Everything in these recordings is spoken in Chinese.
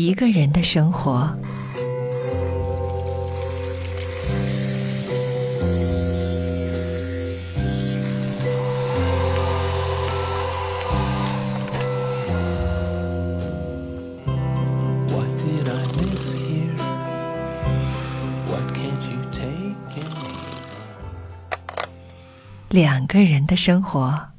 一个人的生活。两个人的生活。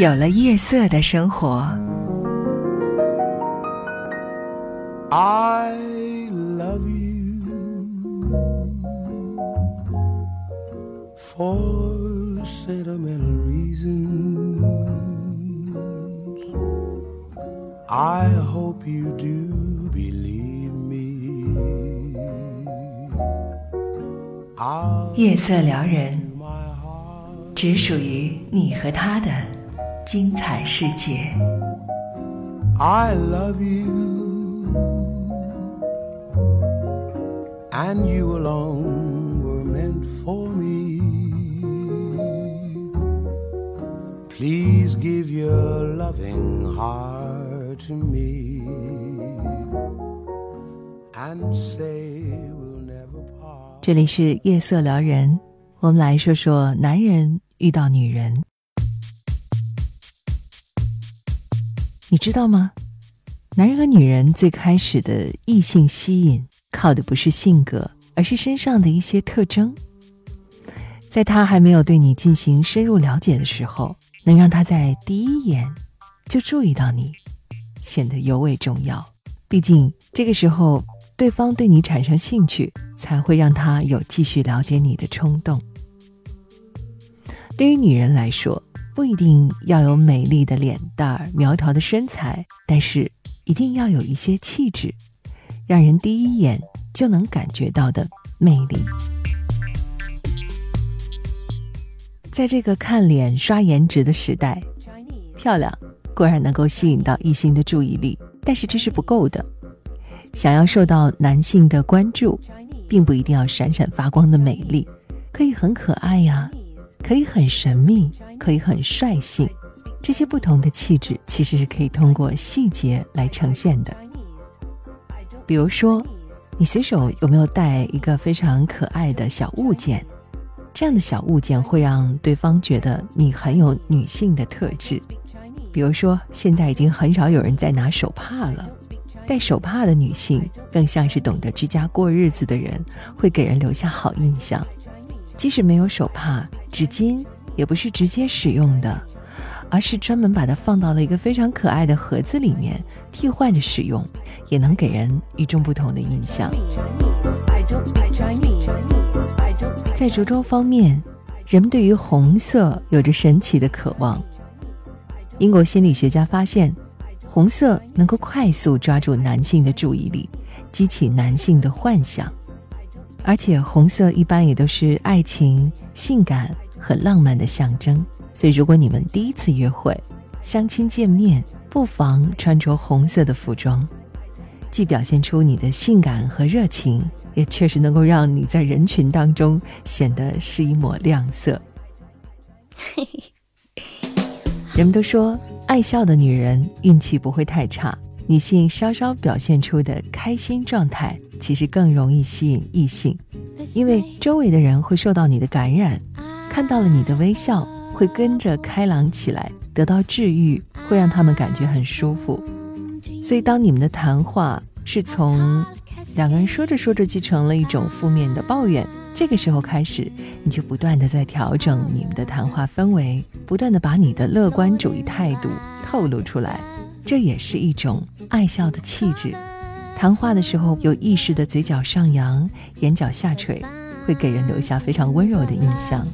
有了夜色的生活。I love you for sentimental reasons. I hope you do believe me. 夜色撩人，只属于你和他的精彩世界。I love you, and you alone were meant for me. Please give your loving heart to me, and say we'll never part. 这里是夜色撩人，我们来说说男人遇到女人。你知道吗？男人和女人最开始的异性吸引，靠的不是性格，而是身上的一些特征。在他还没有对你进行深入了解的时候，能让他在第一眼就注意到你，显得尤为重要。毕竟这个时候，对方对你产生兴趣，才会让他有继续了解你的冲动。对于女人来说，不一定要有美丽的脸蛋儿、苗条的身材，但是一定要有一些气质，让人第一眼就能感觉到的魅力。在这个看脸刷颜值的时代，漂亮固然能够吸引到异性的注意力，但是这是不够的。想要受到男性的关注，并不一定要闪闪发光的美丽，可以很可爱呀，可以很神秘，可以很率性。这些不同的气质其实是可以通过细节来呈现的。比如说，你随手有没有带一个非常可爱的小物件？这样的小物件会让对方觉得你很有女性的特质。比如说，现在已经很少有人在拿手帕了。戴手帕的女性更像是懂得居家过日子的人，会给人留下好印象。即使没有手帕，纸巾也不是直接使用的，而是专门把它放到了一个非常可爱的盒子里面，替换着使用，也能给人与众不同的印象。在着装方面，人们对于红色有着神奇的渴望。英国心理学家发现。红色能够快速抓住男性的注意力，激起男性的幻想，而且红色一般也都是爱情、性感和浪漫的象征。所以，如果你们第一次约会、相亲见面，不妨穿着红色的服装，既表现出你的性感和热情，也确实能够让你在人群当中显得是一抹亮色。人们都说。爱笑的女人运气不会太差，女性稍稍表现出的开心状态，其实更容易吸引异性，因为周围的人会受到你的感染，看到了你的微笑，会跟着开朗起来，得到治愈，会让他们感觉很舒服。所以，当你们的谈话是从两个人说着说着就成了一种负面的抱怨。这个时候开始，你就不断的在调整你们的谈话氛围，不断的把你的乐观主义态度透露出来，这也是一种爱笑的气质。谈话的时候有意识的嘴角上扬，眼角下垂，会给人留下非常温柔的印象。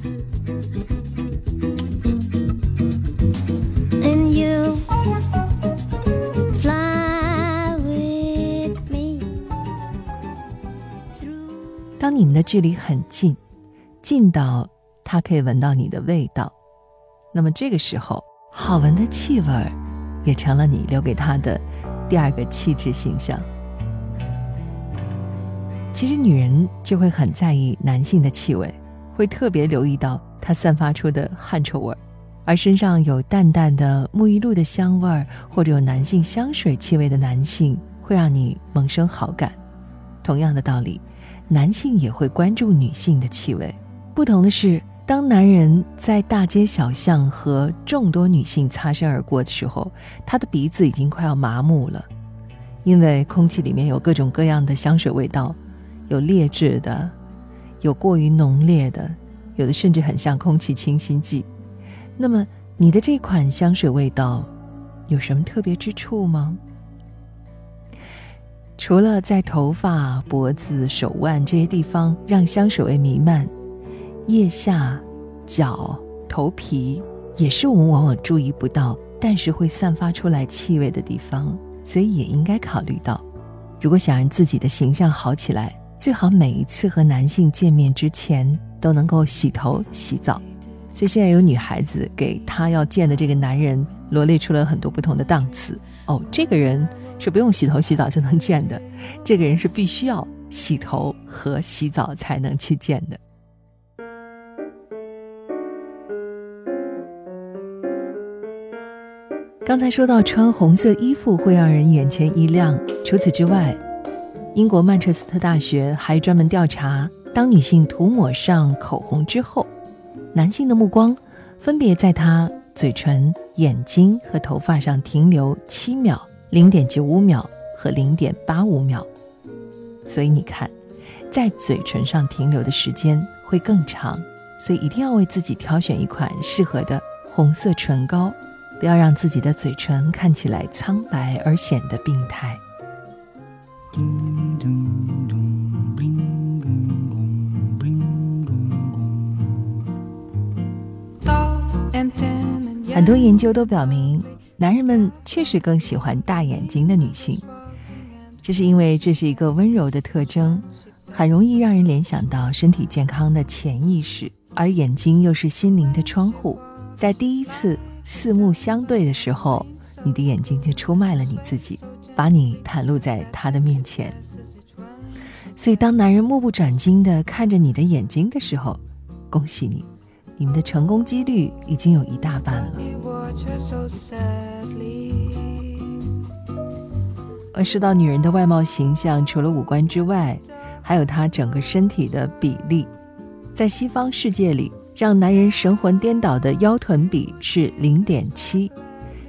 当你们的距离很近，近到他可以闻到你的味道，那么这个时候，好闻的气味也成了你留给他的第二个气质形象。其实女人就会很在意男性的气味，会特别留意到他散发出的汗臭味儿，而身上有淡淡的沐浴露的香味儿，或者有男性香水气味的男性，会让你萌生好感。同样的道理，男性也会关注女性的气味。不同的是，当男人在大街小巷和众多女性擦身而过的时候，他的鼻子已经快要麻木了，因为空气里面有各种各样的香水味道。有劣质的，有过于浓烈的，有的甚至很像空气清新剂。那么，你的这款香水味道有什么特别之处吗？除了在头发、脖子、手腕这些地方让香水味弥漫，腋下、脚、头皮也是我们往往注意不到，但是会散发出来气味的地方，所以也应该考虑到。如果想让自己的形象好起来，最好每一次和男性见面之前都能够洗头洗澡，所以现在有女孩子给她要见的这个男人罗列出了很多不同的档次哦。这个人是不用洗头洗澡就能见的，这个人是必须要洗头和洗澡才能去见的。刚才说到穿红色衣服会让人眼前一亮，除此之外。英国曼彻斯特大学还专门调查，当女性涂抹上口红之后，男性的目光分别在她嘴唇、眼睛和头发上停留七秒、零点九五秒和零点八五秒。所以你看，在嘴唇上停留的时间会更长，所以一定要为自己挑选一款适合的红色唇膏，不要让自己的嘴唇看起来苍白而显得病态。很多研究都表明，男人们确实更喜欢大眼睛的女性，这是因为这是一个温柔的特征，很容易让人联想到身体健康的潜意识，而眼睛又是心灵的窗户，在第一次四目相对的时候，你的眼睛就出卖了你自己。把你袒露在他的面前，所以当男人目不转睛地看着你的眼睛的时候，恭喜你，你们的成功几率已经有一大半了。而说到女人的外貌形象，除了五官之外，还有她整个身体的比例。在西方世界里，让男人神魂颠倒的腰臀比是零点七。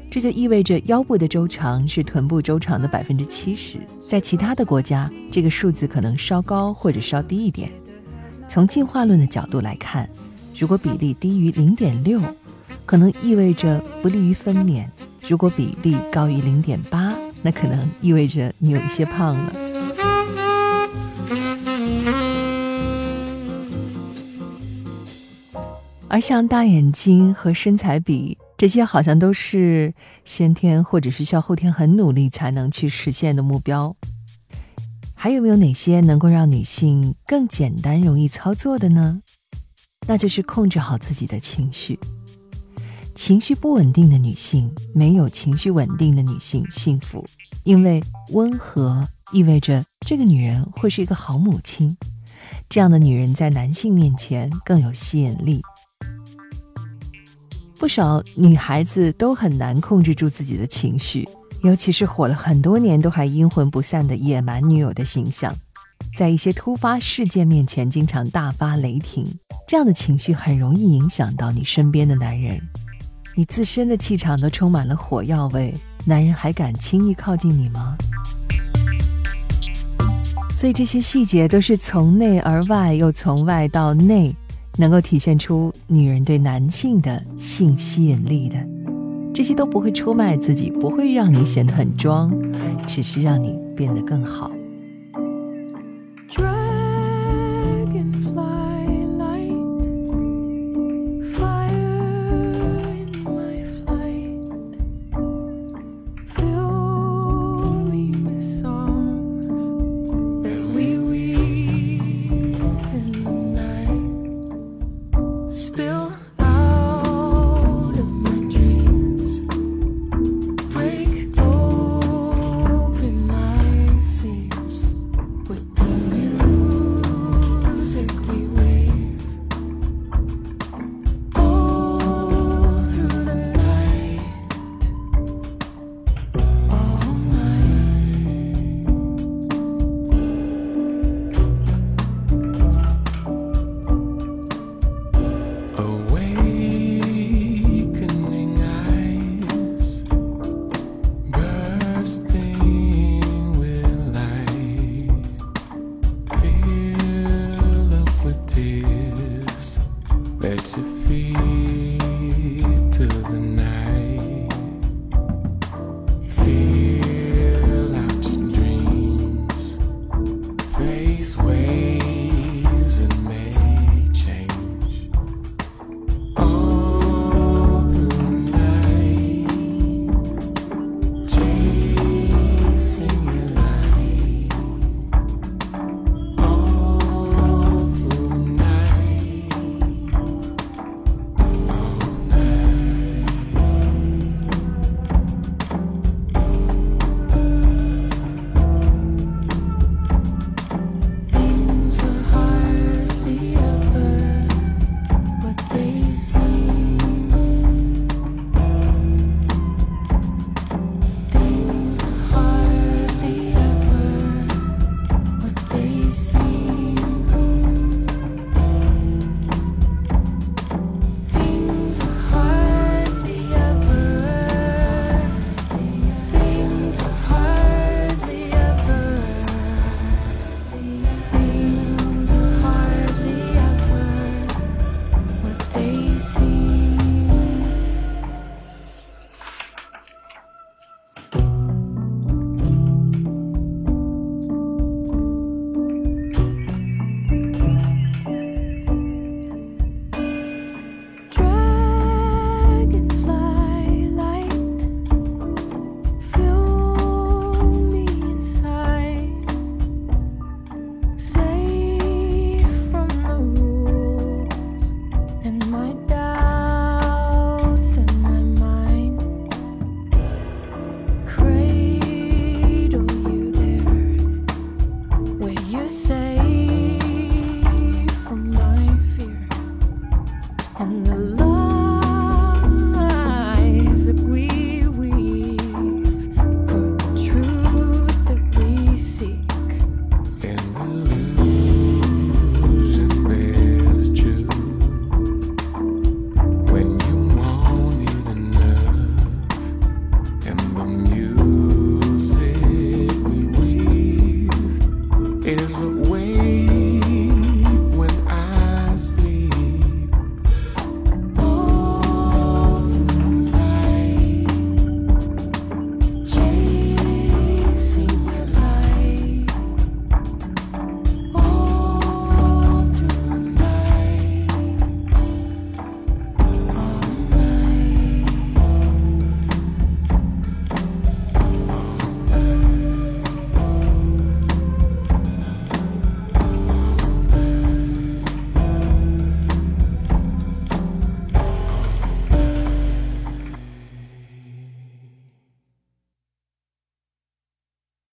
这就意味着腰部的周长是臀部周长的百分之七十，在其他的国家，这个数字可能稍高或者稍低一点。从进化论的角度来看，如果比例低于零点六，可能意味着不利于分娩；如果比例高于零点八，那可能意味着你有一些胖了。而像大眼睛和身材比。这些好像都是先天或者是需要后天很努力才能去实现的目标。还有没有哪些能够让女性更简单、容易操作的呢？那就是控制好自己的情绪。情绪不稳定的女性，没有情绪稳定的女性幸福，因为温和意味着这个女人会是一个好母亲。这样的女人在男性面前更有吸引力。不少女孩子都很难控制住自己的情绪，尤其是火了很多年都还阴魂不散的野蛮女友的形象，在一些突发事件面前经常大发雷霆，这样的情绪很容易影响到你身边的男人。你自身的气场都充满了火药味，男人还敢轻易靠近你吗？所以这些细节都是从内而外，又从外到内。能够体现出女人对男性的性吸引力的，这些都不会出卖自己，不会让你显得很装，只是让你变得更好。now.